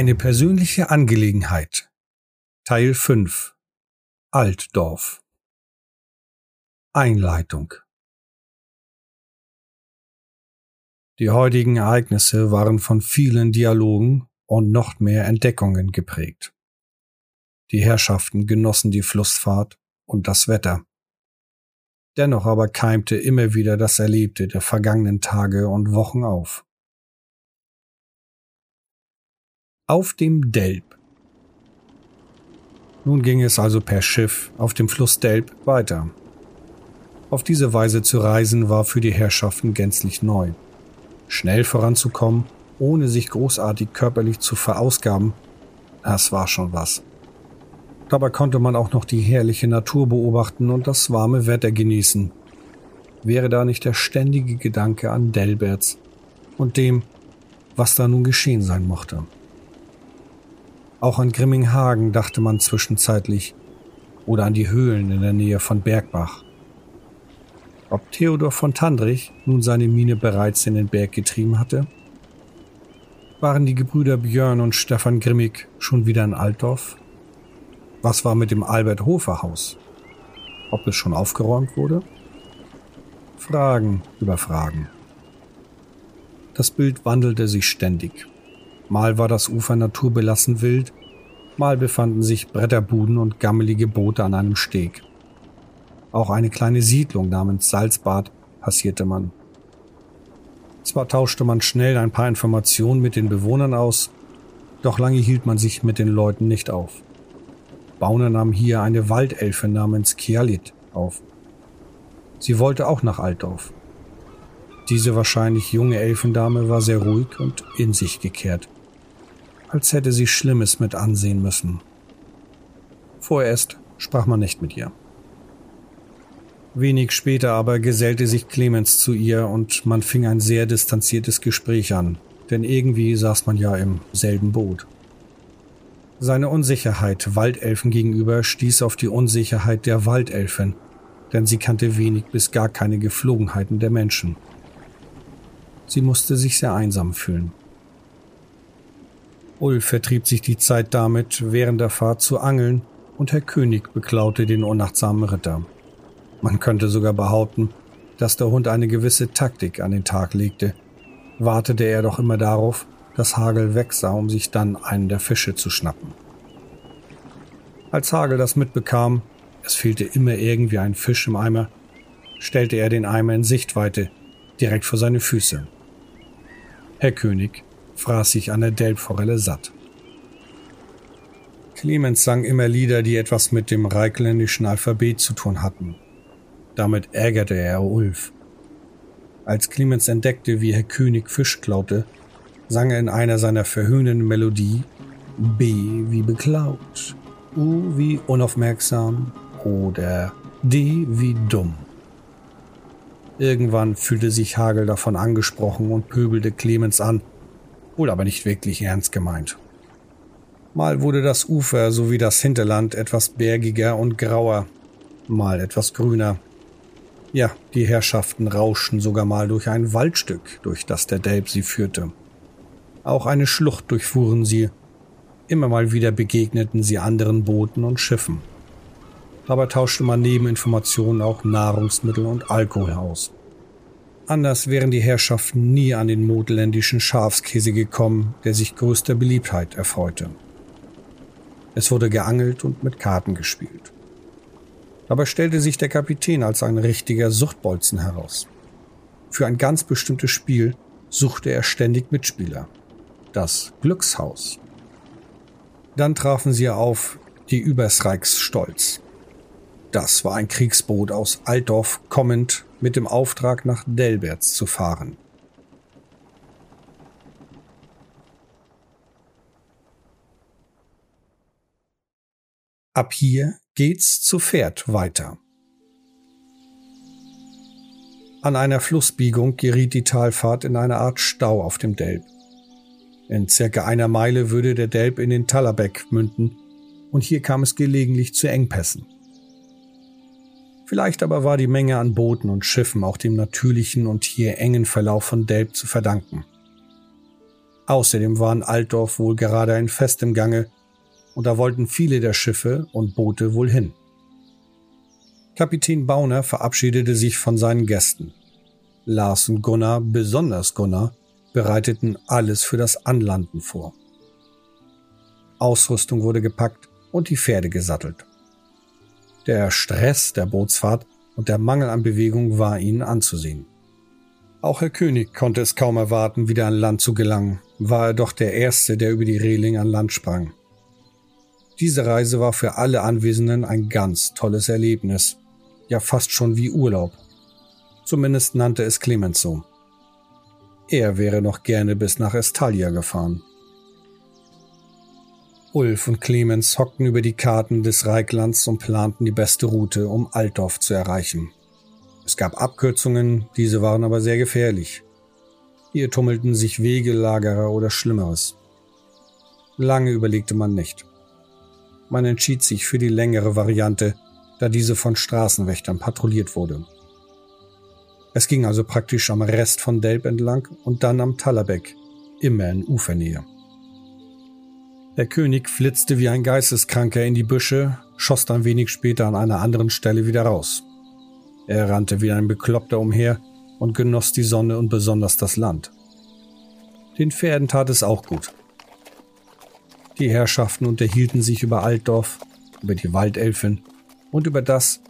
Eine persönliche Angelegenheit. Teil 5. Altdorf. Einleitung. Die heutigen Ereignisse waren von vielen Dialogen und noch mehr Entdeckungen geprägt. Die Herrschaften genossen die Flussfahrt und das Wetter. Dennoch aber keimte immer wieder das Erlebte der vergangenen Tage und Wochen auf. Auf dem Delb. Nun ging es also per Schiff auf dem Fluss Delb weiter. Auf diese Weise zu reisen war für die Herrschaften gänzlich neu. Schnell voranzukommen, ohne sich großartig körperlich zu verausgaben, das war schon was. Dabei konnte man auch noch die herrliche Natur beobachten und das warme Wetter genießen. Wäre da nicht der ständige Gedanke an Delberts und dem, was da nun geschehen sein mochte. Auch an Grimminghagen dachte man zwischenzeitlich oder an die Höhlen in der Nähe von Bergbach. Ob Theodor von Tandrich nun seine Mine bereits in den Berg getrieben hatte? Waren die Gebrüder Björn und Stefan Grimmig schon wieder in Altdorf? Was war mit dem Albert Hofer Haus? Ob es schon aufgeräumt wurde? Fragen über Fragen. Das Bild wandelte sich ständig. Mal war das Ufer naturbelassen wild, mal befanden sich Bretterbuden und gammelige Boote an einem Steg. Auch eine kleine Siedlung namens Salzbad passierte man. Zwar tauschte man schnell ein paar Informationen mit den Bewohnern aus, doch lange hielt man sich mit den Leuten nicht auf. Bauner nahm hier eine Waldelfe namens Kialit auf. Sie wollte auch nach Altdorf. Diese wahrscheinlich junge Elfendame war sehr ruhig und in sich gekehrt, als hätte sie Schlimmes mit ansehen müssen. Vorerst sprach man nicht mit ihr. Wenig später aber gesellte sich Clemens zu ihr und man fing ein sehr distanziertes Gespräch an, denn irgendwie saß man ja im selben Boot. Seine Unsicherheit Waldelfen gegenüber stieß auf die Unsicherheit der Waldelfen, denn sie kannte wenig bis gar keine Geflogenheiten der Menschen. Sie musste sich sehr einsam fühlen. Ulf vertrieb sich die Zeit damit, während der Fahrt zu angeln, und Herr König beklaute den unachtsamen Ritter. Man könnte sogar behaupten, dass der Hund eine gewisse Taktik an den Tag legte. Wartete er doch immer darauf, dass Hagel wegsah, um sich dann einen der Fische zu schnappen. Als Hagel das mitbekam, es fehlte immer irgendwie ein Fisch im Eimer, stellte er den Eimer in Sichtweite, direkt vor seine Füße. Herr König fraß sich an der Delbforelle satt. Clemens sang immer Lieder, die etwas mit dem reikländischen Alphabet zu tun hatten. Damit ärgerte er Ulf. Als Clemens entdeckte, wie Herr König Fisch klaute, sang er in einer seiner verhöhnenden Melodie B wie beklaut, U wie unaufmerksam oder D wie dumm. Irgendwann fühlte sich Hagel davon angesprochen und pöbelte Clemens an, wohl aber nicht wirklich ernst gemeint. Mal wurde das Ufer sowie das Hinterland etwas bergiger und grauer, mal etwas grüner. Ja, die Herrschaften rauschten sogar mal durch ein Waldstück, durch das der Delb sie führte. Auch eine Schlucht durchfuhren sie. Immer mal wieder begegneten sie anderen Booten und Schiffen. Dabei tauschte man neben Informationen auch Nahrungsmittel und Alkohol aus. Anders wären die Herrschaften nie an den modländischen Schafskäse gekommen, der sich größter Beliebtheit erfreute. Es wurde geangelt und mit Karten gespielt. Dabei stellte sich der Kapitän als ein richtiger Suchtbolzen heraus. Für ein ganz bestimmtes Spiel suchte er ständig Mitspieler das Glückshaus. Dann trafen sie auf die Übersreichsstolz. Das war ein Kriegsboot aus Altdorf kommend mit dem Auftrag nach Delberts zu fahren. Ab hier geht's zu Pferd weiter. An einer Flussbiegung geriet die Talfahrt in eine Art Stau auf dem Delb. In circa einer Meile würde der Delb in den Tallerbeck münden, und hier kam es gelegentlich zu Engpässen. Vielleicht aber war die Menge an Booten und Schiffen auch dem natürlichen und hier engen Verlauf von Delb zu verdanken. Außerdem war in Altdorf wohl gerade ein Fest im Gange, und da wollten viele der Schiffe und Boote wohl hin. Kapitän Bauner verabschiedete sich von seinen Gästen. Lars und Gunnar, besonders Gunnar, bereiteten alles für das Anlanden vor. Ausrüstung wurde gepackt und die Pferde gesattelt. Der Stress der Bootsfahrt und der Mangel an Bewegung war ihnen anzusehen. Auch Herr König konnte es kaum erwarten, wieder an Land zu gelangen, war er doch der Erste, der über die Reling an Land sprang. Diese Reise war für alle Anwesenden ein ganz tolles Erlebnis, ja fast schon wie Urlaub. Zumindest nannte es Clemens so. Er wäre noch gerne bis nach Estalia gefahren. Ulf und Clemens hockten über die Karten des Reiklands und planten die beste Route, um Altdorf zu erreichen. Es gab Abkürzungen, diese waren aber sehr gefährlich. Hier tummelten sich Wegelagerer oder Schlimmeres. Lange überlegte man nicht. Man entschied sich für die längere Variante, da diese von Straßenwächtern patrouilliert wurde. Es ging also praktisch am Rest von Delb entlang und dann am Tallerbeck, immer in Ufernähe. Der König flitzte wie ein Geisteskranker in die Büsche, schoss dann wenig später an einer anderen Stelle wieder raus. Er rannte wie ein Bekloppter umher und genoss die Sonne und besonders das Land. Den Pferden tat es auch gut. Die Herrschaften unterhielten sich über Altdorf, über die Waldelfin und über das,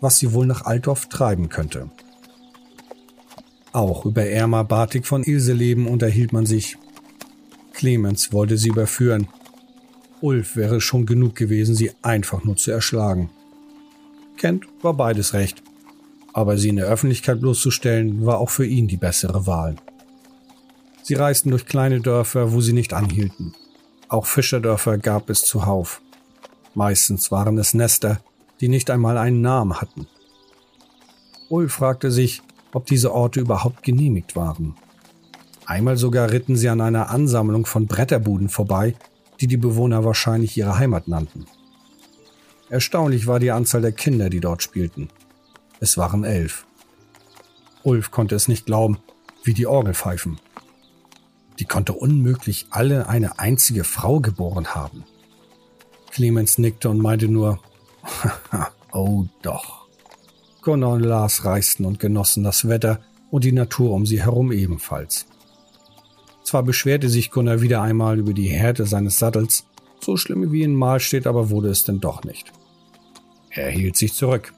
was sie wohl nach Altdorf treiben könnte. Auch über Erma Bartik von Ilseleben unterhielt man sich. Clemens wollte sie überführen, Ulf wäre schon genug gewesen, sie einfach nur zu erschlagen. Kent war beides recht, aber sie in der Öffentlichkeit bloßzustellen, war auch für ihn die bessere Wahl. Sie reisten durch kleine Dörfer, wo sie nicht anhielten. Auch Fischerdörfer gab es zuhauf. Meistens waren es Nester, die nicht einmal einen Namen hatten. Ulf fragte sich, ob diese Orte überhaupt genehmigt waren. Einmal sogar ritten sie an einer Ansammlung von Bretterbuden vorbei, die die Bewohner wahrscheinlich ihre Heimat nannten. Erstaunlich war die Anzahl der Kinder, die dort spielten. Es waren elf. Ulf konnte es nicht glauben, wie die Orgel pfeifen. Die konnte unmöglich alle eine einzige Frau geboren haben. Clemens nickte und meinte nur, oh doch. Gunnar und Lars reisten und genossen das Wetter und die Natur um sie herum ebenfalls. Zwar beschwerte sich Gunnar wieder einmal über die Härte seines Sattels, so schlimm wie in Mal steht, aber wurde es denn doch nicht. Er hielt sich zurück.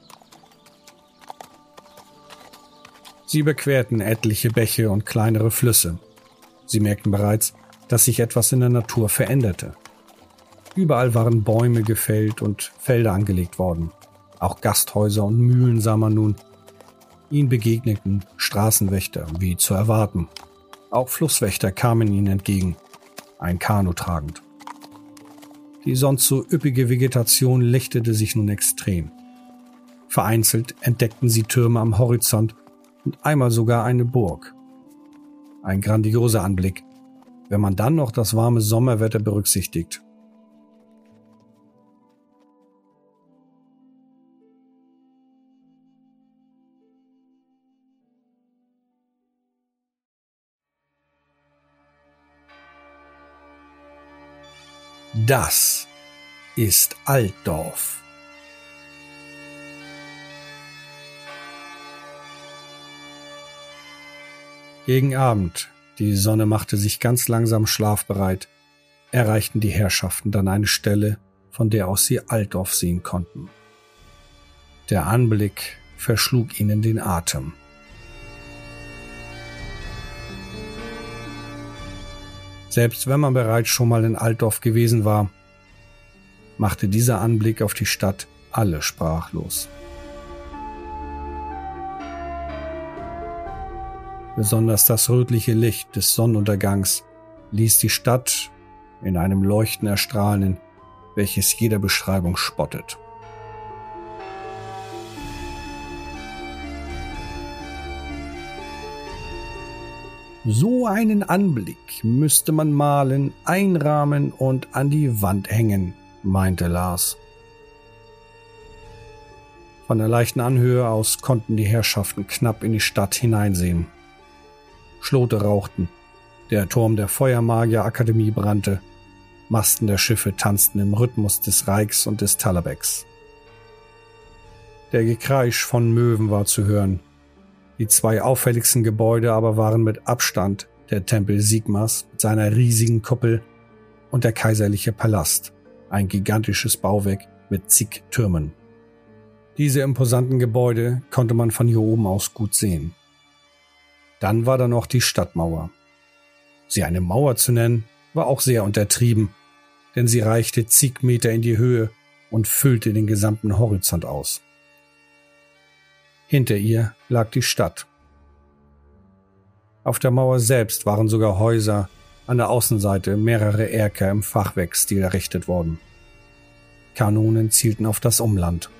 Sie überquerten etliche Bäche und kleinere Flüsse. Sie merkten bereits, dass sich etwas in der Natur veränderte. Überall waren Bäume gefällt und Felder angelegt worden. Auch Gasthäuser und Mühlen sah man nun. Ihnen begegneten Straßenwächter, wie zu erwarten, auch Flusswächter kamen ihnen entgegen, ein Kanu tragend. Die sonst so üppige Vegetation lichtete sich nun extrem. Vereinzelt entdeckten sie Türme am Horizont und einmal sogar eine Burg. Ein grandioser Anblick, wenn man dann noch das warme Sommerwetter berücksichtigt. Das ist Altdorf. Gegen Abend, die Sonne machte sich ganz langsam schlafbereit, erreichten die Herrschaften dann eine Stelle, von der aus sie Altdorf sehen konnten. Der Anblick verschlug ihnen den Atem. Selbst wenn man bereits schon mal in Altdorf gewesen war, machte dieser Anblick auf die Stadt alle sprachlos. Besonders das rötliche Licht des Sonnenuntergangs ließ die Stadt in einem Leuchten erstrahlen, welches jeder Beschreibung spottet. So einen Anblick müsste man malen, einrahmen und an die Wand hängen, meinte Lars. Von der leichten Anhöhe aus konnten die Herrschaften knapp in die Stadt hineinsehen. Schlote rauchten, Der Turm der Feuermagier-Akademie brannte. Masten der Schiffe tanzten im Rhythmus des Reichs und des Talabeks. Der Gekreisch von Möwen war zu hören. Die zwei auffälligsten Gebäude aber waren mit Abstand der Tempel Sigmas mit seiner riesigen Kuppel und der kaiserliche Palast, ein gigantisches Bauwerk mit zig Türmen. Diese imposanten Gebäude konnte man von hier oben aus gut sehen. Dann war da noch die Stadtmauer. Sie eine Mauer zu nennen, war auch sehr untertrieben, denn sie reichte zig Meter in die Höhe und füllte den gesamten Horizont aus. Hinter ihr lag die Stadt. Auf der Mauer selbst waren sogar Häuser, an der Außenseite mehrere Erker im Fachwerkstil errichtet worden. Kanonen zielten auf das Umland.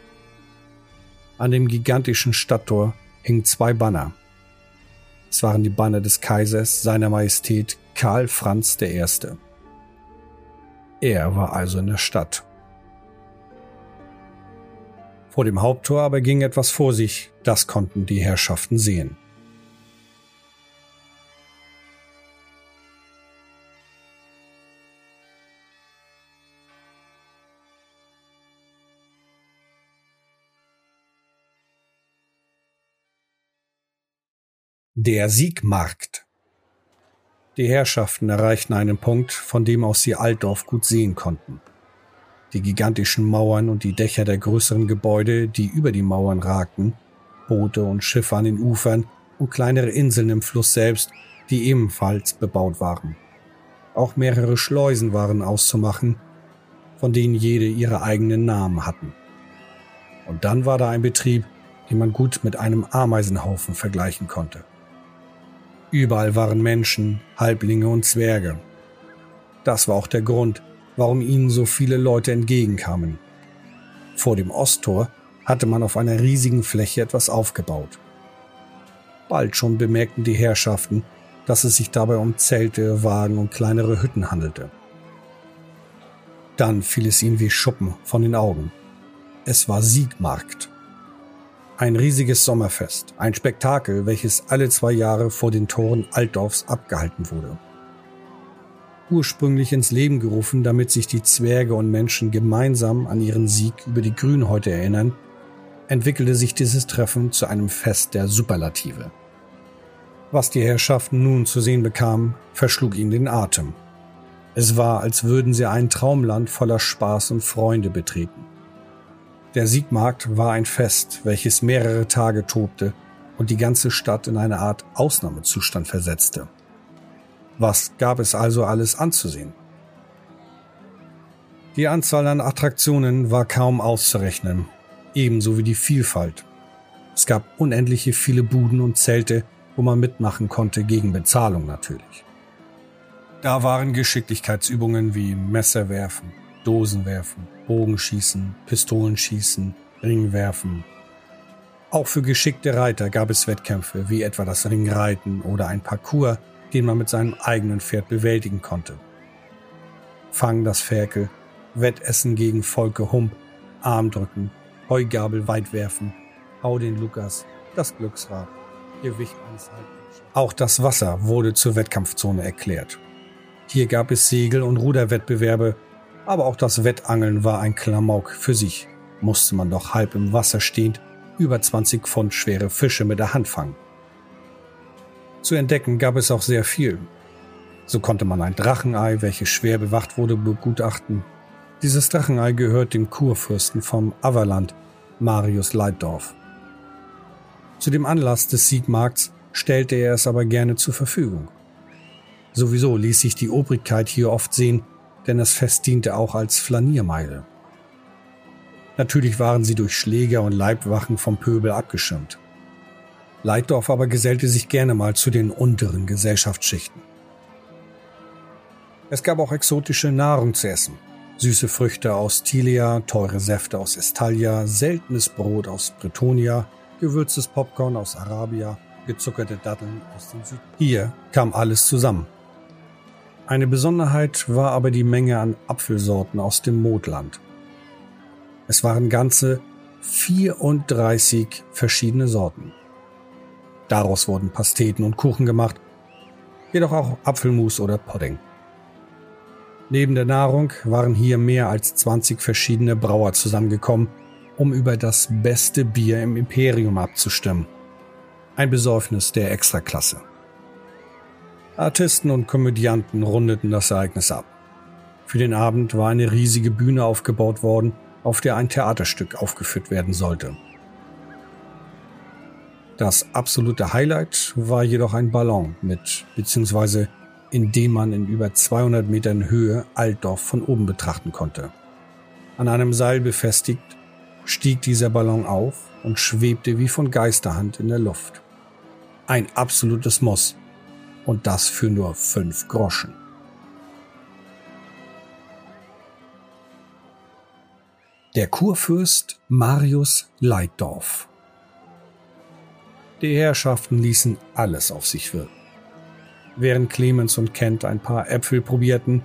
An dem gigantischen Stadttor hingen zwei Banner. Es waren die Banner des Kaisers seiner Majestät Karl Franz I. Er war also in der Stadt. Vor dem Haupttor aber ging etwas vor sich, das konnten die Herrschaften sehen. Der Siegmarkt. Die Herrschaften erreichten einen Punkt, von dem aus sie Altdorf gut sehen konnten. Die gigantischen Mauern und die Dächer der größeren Gebäude, die über die Mauern ragten, Boote und Schiffe an den Ufern und kleinere Inseln im Fluss selbst, die ebenfalls bebaut waren. Auch mehrere Schleusen waren auszumachen, von denen jede ihre eigenen Namen hatten. Und dann war da ein Betrieb, den man gut mit einem Ameisenhaufen vergleichen konnte. Überall waren Menschen, Halblinge und Zwerge. Das war auch der Grund, warum ihnen so viele Leute entgegenkamen. Vor dem Osttor hatte man auf einer riesigen Fläche etwas aufgebaut. Bald schon bemerkten die Herrschaften, dass es sich dabei um Zelte, Wagen und kleinere Hütten handelte. Dann fiel es ihnen wie Schuppen von den Augen. Es war Siegmarkt. Ein riesiges Sommerfest, ein Spektakel, welches alle zwei Jahre vor den Toren Altdorfs abgehalten wurde. Ursprünglich ins Leben gerufen, damit sich die Zwerge und Menschen gemeinsam an ihren Sieg über die Grünhäute erinnern, entwickelte sich dieses Treffen zu einem Fest der Superlative. Was die Herrschaften nun zu sehen bekamen, verschlug ihnen den Atem. Es war, als würden sie ein Traumland voller Spaß und Freunde betreten. Der Siegmarkt war ein Fest, welches mehrere Tage tobte und die ganze Stadt in eine Art Ausnahmezustand versetzte. Was gab es also alles anzusehen? Die Anzahl an Attraktionen war kaum auszurechnen, ebenso wie die Vielfalt. Es gab unendliche viele Buden und Zelte, wo man mitmachen konnte, gegen Bezahlung natürlich. Da waren Geschicklichkeitsübungen wie Messerwerfen, Dosenwerfen, Bogenschießen, Pistolenschießen, Ringwerfen. Auch für geschickte Reiter gab es Wettkämpfe, wie etwa das Ringreiten oder ein Parcours, den man mit seinem eigenen Pferd bewältigen konnte. Fang das Ferkel, Wettessen gegen Volke Hump, Armdrücken, Heugabel weitwerfen, Hau den Lukas, das Glücksrad, Gewicht Halbmenschen. Auch das Wasser wurde zur Wettkampfzone erklärt. Hier gab es Segel- und Ruderwettbewerbe aber auch das Wettangeln war ein Klamauk für sich. Musste man doch halb im Wasser stehend über 20 Pfund schwere Fische mit der Hand fangen. Zu entdecken gab es auch sehr viel. So konnte man ein Drachenei, welches schwer bewacht wurde, begutachten. Dieses Drachenei gehört dem Kurfürsten vom Averland, Marius Leitdorf. Zu dem Anlass des Siegmarkts stellte er es aber gerne zur Verfügung. Sowieso ließ sich die Obrigkeit hier oft sehen, denn das Fest diente auch als Flaniermeile. Natürlich waren sie durch Schläger und Leibwachen vom Pöbel abgeschirmt. Leitdorf aber gesellte sich gerne mal zu den unteren Gesellschaftsschichten. Es gab auch exotische Nahrung zu essen. Süße Früchte aus Tilia, teure Säfte aus Estalia, seltenes Brot aus Bretonia, gewürztes Popcorn aus Arabia, gezuckerte Datteln aus dem Süden. Hier kam alles zusammen. Eine Besonderheit war aber die Menge an Apfelsorten aus dem Modland. Es waren ganze 34 verschiedene Sorten. Daraus wurden Pasteten und Kuchen gemacht. jedoch auch Apfelmus oder Pudding. Neben der Nahrung waren hier mehr als 20 verschiedene Brauer zusammengekommen, um über das beste Bier im Imperium abzustimmen. Ein Besäufnis der Extraklasse. Artisten und Komödianten rundeten das Ereignis ab. Für den Abend war eine riesige Bühne aufgebaut worden, auf der ein Theaterstück aufgeführt werden sollte. Das absolute Highlight war jedoch ein Ballon mit, beziehungsweise in dem man in über 200 Metern Höhe Altdorf von oben betrachten konnte. An einem Seil befestigt stieg dieser Ballon auf und schwebte wie von Geisterhand in der Luft. Ein absolutes Muss. Und das für nur fünf Groschen. Der Kurfürst Marius Leitdorf. Die Herrschaften ließen alles auf sich wirken. Während Clemens und Kent ein paar Äpfel probierten,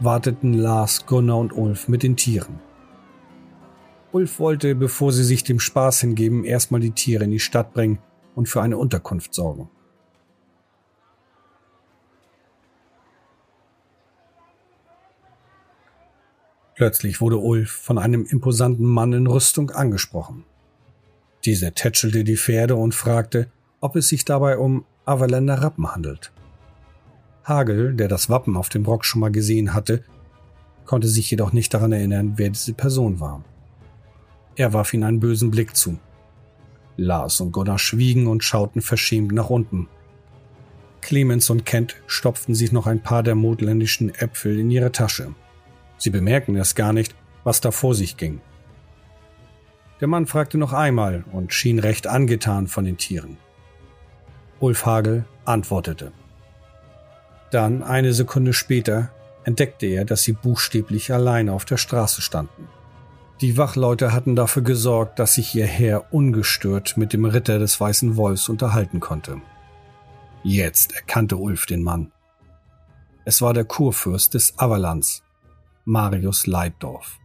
warteten Lars, Gunnar und Ulf mit den Tieren. Ulf wollte, bevor sie sich dem Spaß hingeben, erstmal die Tiere in die Stadt bringen und für eine Unterkunft sorgen. Plötzlich wurde Ulf von einem imposanten Mann in Rüstung angesprochen. Dieser tätschelte die Pferde und fragte, ob es sich dabei um Averländer Rappen handelt. Hagel, der das Wappen auf dem Rock schon mal gesehen hatte, konnte sich jedoch nicht daran erinnern, wer diese Person war. Er warf ihm einen bösen Blick zu. Lars und Gunnar schwiegen und schauten verschämt nach unten. Clemens und Kent stopften sich noch ein paar der modländischen Äpfel in ihre Tasche. Sie bemerkten es gar nicht, was da vor sich ging. Der Mann fragte noch einmal und schien recht angetan von den Tieren. Ulf Hagel antwortete. Dann, eine Sekunde später, entdeckte er, dass sie buchstäblich alleine auf der Straße standen. Die Wachleute hatten dafür gesorgt, dass sich ihr Herr ungestört mit dem Ritter des Weißen Wolfs unterhalten konnte. Jetzt erkannte Ulf den Mann. Es war der Kurfürst des Avalans, Marius Leitdorf.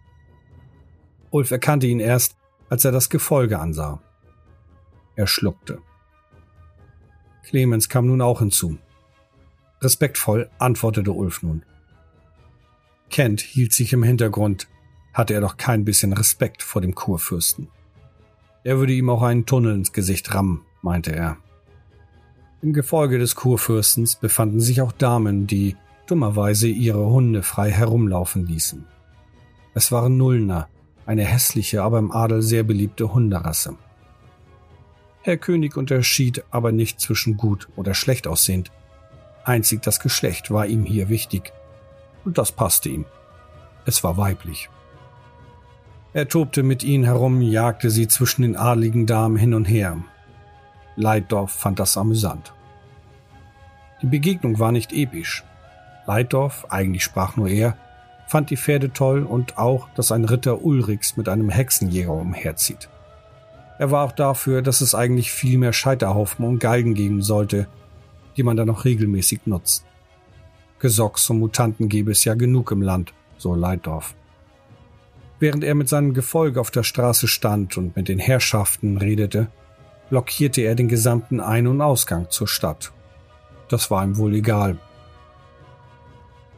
Ulf erkannte ihn erst, als er das Gefolge ansah. Er schluckte. Clemens kam nun auch hinzu. Respektvoll antwortete Ulf nun. Kent hielt sich im Hintergrund, hatte er doch kein bisschen Respekt vor dem Kurfürsten. Er würde ihm auch einen Tunnel ins Gesicht rammen, meinte er. Im Gefolge des Kurfürstens befanden sich auch Damen, die dummerweise ihre Hunde frei herumlaufen ließen. Es waren Nullner, eine hässliche, aber im Adel sehr beliebte Hunderasse. Herr König unterschied aber nicht zwischen gut oder schlecht aussehend. Einzig das Geschlecht war ihm hier wichtig. Und das passte ihm. Es war weiblich. Er tobte mit ihnen herum, jagte sie zwischen den adligen Damen hin und her. Leitdorf fand das amüsant. Die Begegnung war nicht episch. Leitdorf, eigentlich sprach nur er, fand die Pferde toll und auch, dass ein Ritter Ulrichs mit einem Hexenjäger umherzieht. Er war auch dafür, dass es eigentlich viel mehr Scheiterhaufen und Galgen geben sollte, die man dann noch regelmäßig nutzt. Gesocks und Mutanten gäbe es ja genug im Land, so Leitdorf. Während er mit seinem Gefolge auf der Straße stand und mit den Herrschaften redete, blockierte er den gesamten Ein- und Ausgang zur Stadt. Das war ihm wohl egal,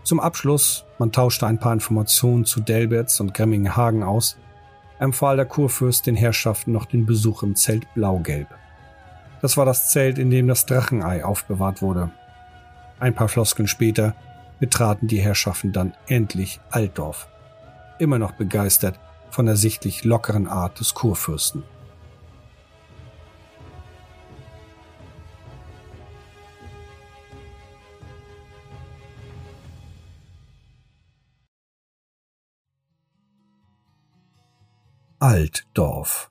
zum Abschluss, man tauschte ein paar Informationen zu Delberts und Grimmingenhagen aus, empfahl der Kurfürst den Herrschaften noch den Besuch im Zelt Blaugelb. Das war das Zelt, in dem das Drachenei aufbewahrt wurde. Ein paar Floskeln später betraten die Herrschaften dann endlich Altdorf, immer noch begeistert von der sichtlich lockeren Art des Kurfürsten. Altdorf.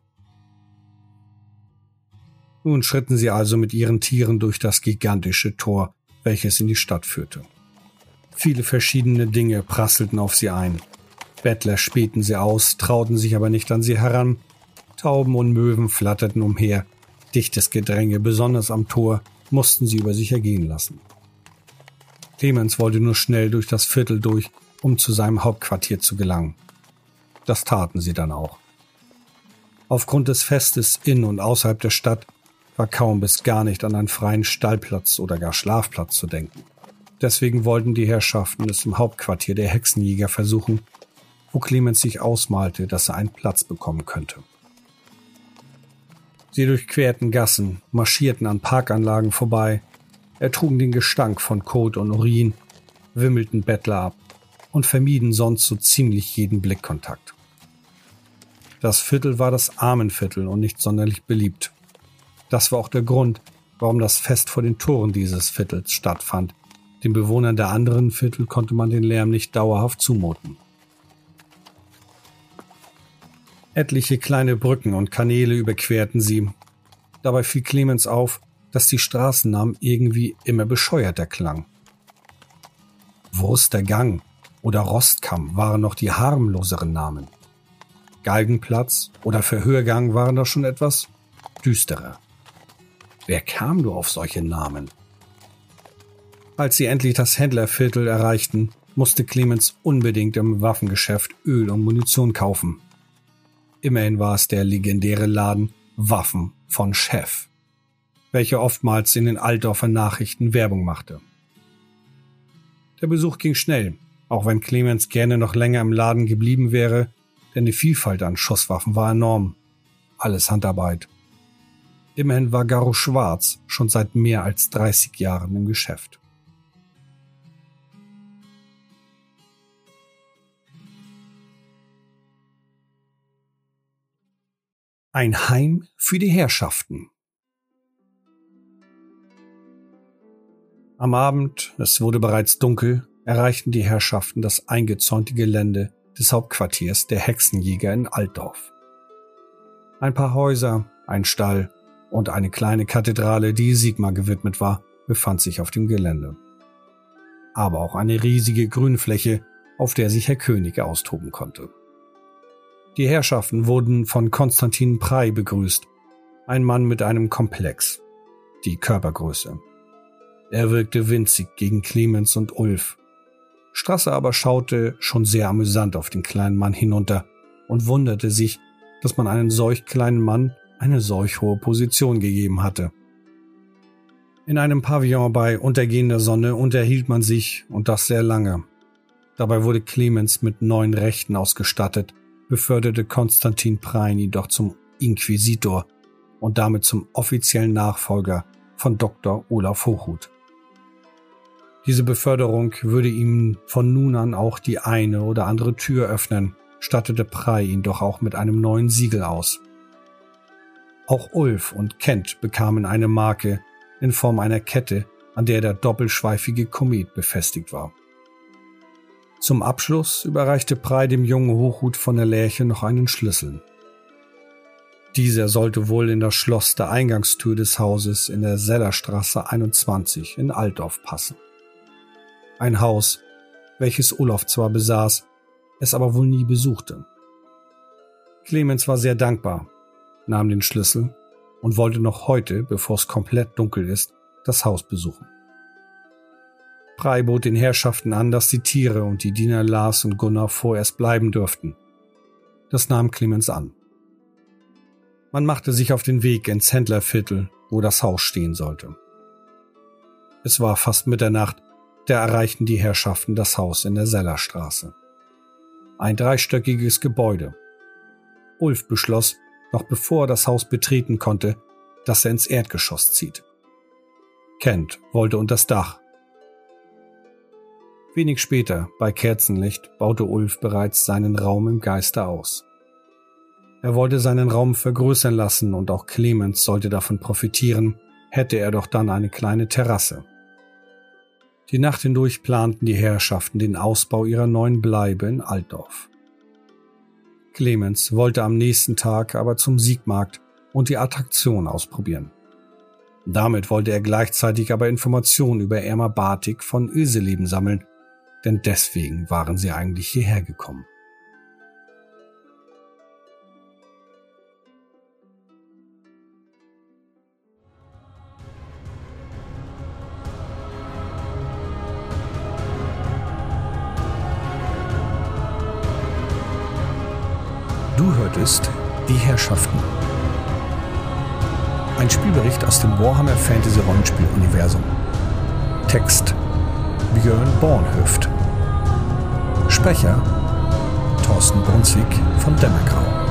Nun schritten sie also mit ihren Tieren durch das gigantische Tor, welches in die Stadt führte. Viele verschiedene Dinge prasselten auf sie ein. Bettler spähten sie aus, trauten sich aber nicht an sie heran. Tauben und Möwen flatterten umher. Dichtes Gedränge, besonders am Tor, mussten sie über sich ergehen lassen. Clemens wollte nur schnell durch das Viertel durch, um zu seinem Hauptquartier zu gelangen. Das taten sie dann auch. Aufgrund des Festes in und außerhalb der Stadt war kaum bis gar nicht an einen freien Stallplatz oder gar Schlafplatz zu denken. Deswegen wollten die Herrschaften es im Hauptquartier der Hexenjäger versuchen, wo Clemens sich ausmalte, dass er einen Platz bekommen könnte. Sie durchquerten Gassen, marschierten an Parkanlagen vorbei, ertrugen den Gestank von Kot und Urin, wimmelten Bettler ab und vermieden sonst so ziemlich jeden Blickkontakt. Das Viertel war das Armenviertel und nicht sonderlich beliebt. Das war auch der Grund, warum das Fest vor den Toren dieses Viertels stattfand. Den Bewohnern der anderen Viertel konnte man den Lärm nicht dauerhaft zumuten. Etliche kleine Brücken und Kanäle überquerten sie. Dabei fiel Clemens auf, dass die Straßennamen irgendwie immer bescheuerter klangen. Wurstergang oder Rostkamm waren noch die harmloseren Namen. Galgenplatz oder Verhörgang waren da schon etwas düsterer. Wer kam nur auf solche Namen? Als sie endlich das Händlerviertel erreichten, musste Clemens unbedingt im Waffengeschäft Öl und Munition kaufen. Immerhin war es der legendäre Laden Waffen von Chef, welcher oftmals in den Altdorfer Nachrichten Werbung machte. Der Besuch ging schnell, auch wenn Clemens gerne noch länger im Laden geblieben wäre, denn die Vielfalt an Schusswaffen war enorm. Alles Handarbeit. Immerhin war Garo Schwarz schon seit mehr als 30 Jahren im Geschäft. Ein Heim für die Herrschaften. Am Abend, es wurde bereits dunkel, erreichten die Herrschaften das eingezäunte Gelände des Hauptquartiers der Hexenjäger in Altdorf. Ein paar Häuser, ein Stall und eine kleine Kathedrale, die Sigmar gewidmet war, befand sich auf dem Gelände. Aber auch eine riesige Grünfläche, auf der sich Herr König austoben konnte. Die Herrschaften wurden von Konstantin Prey begrüßt, ein Mann mit einem Komplex, die Körpergröße. Er wirkte winzig gegen Clemens und Ulf. Strasse aber schaute schon sehr amüsant auf den kleinen Mann hinunter und wunderte sich, dass man einen solch kleinen Mann eine solch hohe Position gegeben hatte. In einem Pavillon bei untergehender Sonne unterhielt man sich und das sehr lange. Dabei wurde Clemens mit neuen Rechten ausgestattet beförderte Konstantin Prein ihn doch zum Inquisitor und damit zum offiziellen Nachfolger von Dr. Olaf Hochhuth. Diese Beförderung würde ihm von nun an auch die eine oder andere Tür öffnen, stattete Prey ihn doch auch mit einem neuen Siegel aus. Auch Ulf und Kent bekamen eine Marke in Form einer Kette, an der der doppelschweifige Komet befestigt war. Zum Abschluss überreichte Prey dem jungen Hochhut von der Lerche noch einen Schlüssel. Dieser sollte wohl in das Schloss der Eingangstür des Hauses in der Sellerstraße 21 in Altdorf passen. Ein Haus, welches Olaf zwar besaß, es aber wohl nie besuchte. Clemens war sehr dankbar, nahm den Schlüssel und wollte noch heute, bevor es komplett dunkel ist, das Haus besuchen. Prey bot den Herrschaften an, dass die Tiere und die Diener Lars und Gunnar vorerst bleiben dürften. Das nahm Clemens an. Man machte sich auf den Weg ins Händlerviertel, wo das Haus stehen sollte. Es war fast Mitternacht, da erreichten die Herrschaften das Haus in der Sellerstraße. Ein dreistöckiges Gebäude. Ulf beschloss, noch bevor er das Haus betreten konnte, dass er ins Erdgeschoss zieht. Kent wollte unters Dach, Wenig später, bei Kerzenlicht, baute Ulf bereits seinen Raum im Geiste aus. Er wollte seinen Raum vergrößern lassen und auch Clemens sollte davon profitieren, hätte er doch dann eine kleine Terrasse. Die Nacht hindurch planten die Herrschaften den Ausbau ihrer neuen Bleibe in Altdorf. Clemens wollte am nächsten Tag aber zum Siegmarkt und die Attraktion ausprobieren. Damit wollte er gleichzeitig aber Informationen über Erma Batik von Öseleben sammeln denn deswegen waren sie eigentlich hierher gekommen. Die Herrschaften. Ein Spielbericht aus dem Warhammer Fantasy Rollenspiel Universum. Text Björn Bornhöft. Sprecher Thorsten Brunzig von Demmergrau.